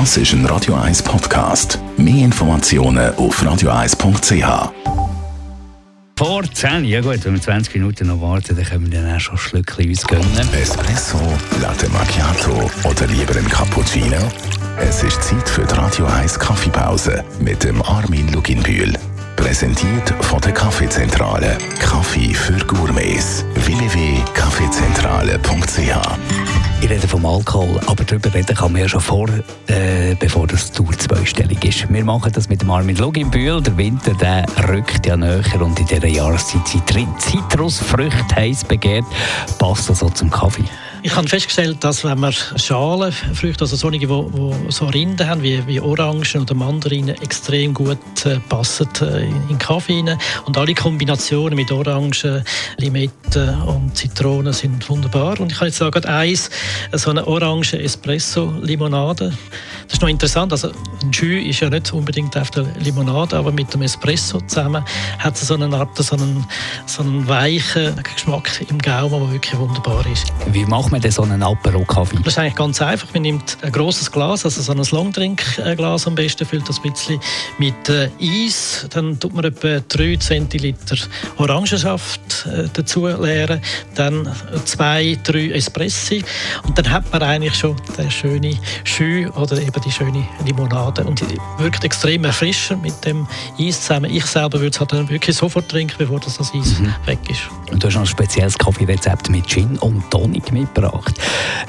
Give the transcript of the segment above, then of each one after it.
Das ist ein Radio 1 Podcast. Mehr Informationen auf radio1.ch. Vor 10, ja gut, wenn wir 20 Minuten noch warten, dann können wir dann auch schon ein Schlückchen uns gönnen. Espresso, Latte Macchiato oder lieber ein Cappuccino? Es ist Zeit für die Radio 1 Kaffeepause mit dem Armin Luginbühl. Präsentiert von der Kaffeezentrale. Kaffee für Gourmets. www.kaffeezentrale.ch Ich rede vom Alkohol, aber darüber reden kann man ja schon vor, äh, bevor das Tour zweistellig ist. Wir machen das mit dem Armin Luginbühl. Der Winter der rückt ja näher und in dieser Jahreszeit Zitrusfrüchte heiß begehrt. Passt das so zum Kaffee? Ich habe festgestellt, dass wenn man Schalenfrüchte, also solche, die, so Rinden haben, wie, wie Orangen oder Mandarinen, extrem gut äh, passen äh, in, Kaffee. Und alle Kombinationen mit Orangen, Limetten und Zitronen sind wunderbar. Und ich kann jetzt sagen, eins, so eine Orange Espresso-Limonade. Das ist noch interessant, also ein Jus ist ja nicht unbedingt auf der Limonade, aber mit dem Espresso zusammen hat es so eine Art, so einen, so einen weichen Geschmack im Gaumen, der wirklich wunderbar ist. Wie macht man denn so einen Apero-Kaffee? Das ist eigentlich ganz einfach. Man nimmt ein großes Glas, also so ein Longdrink-Glas am besten, füllt das ein bisschen mit äh, Eis. Dann tut man etwa 3 Zentiliter Orangensaft äh, dazu leeren. Dann zwei, drei Espressi. Und dann hat man eigentlich schon den schönen Jus oder eben die schöne Limonade. Und die wirkt extrem erfrischend mit dem Eis zusammen. Ich selber würde es halt dann wirklich sofort trinken, bevor das, das Eis mhm. weg ist. Und du hast noch ein spezielles Kaffeerezept mit Gin und Tonic mitgebracht gebracht.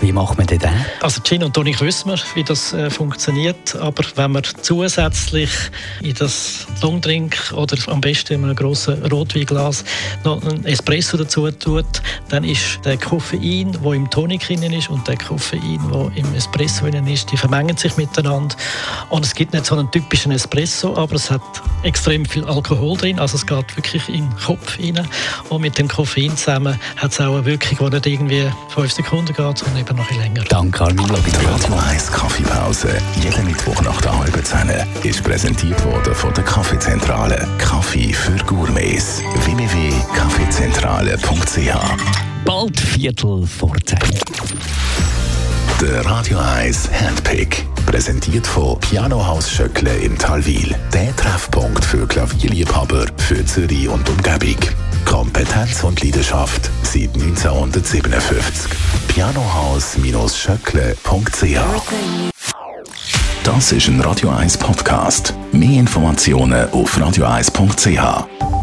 Wie macht man denn das? Also Gin und Tonic wissen wir, wie das äh, funktioniert, aber wenn man zusätzlich in das Longdrink oder am besten in einem grossen Rotweinglas noch einen Espresso dazu tut, dann ist der Koffein, der im Tonic drin ist und der Koffein, der im Espresso drin ist, die vermengen sich miteinander und es gibt nicht so einen typischen Espresso, aber es hat extrem viel Alkohol drin, also es geht wirklich in den Kopf rein und mit dem Koffein zusammen hat es auch eine Wirkung, die nicht irgendwie 5 Sekunden geht, sondern eben noch ein länger. Danke, Armin Radio 1 Kaffeepause, jeden Mittwoch nach der halben Zehn, ist präsentiert worden von der Kaffeezentrale. Kaffee für Gourmets. www.kaffeezentrale.ch Bald Viertel vor 10. Der Radio 1 Handpick. Präsentiert von Pianohaus Schöckle in Talwil. Der Treffpunkt für Klavierliebhaber für Zürich und Umgebung. Kompetenz und Leidenschaft seit 1957. Pianohaus-schöckle.ch Das ist ein Radio 1 Podcast. Mehr Informationen auf radio1.ch.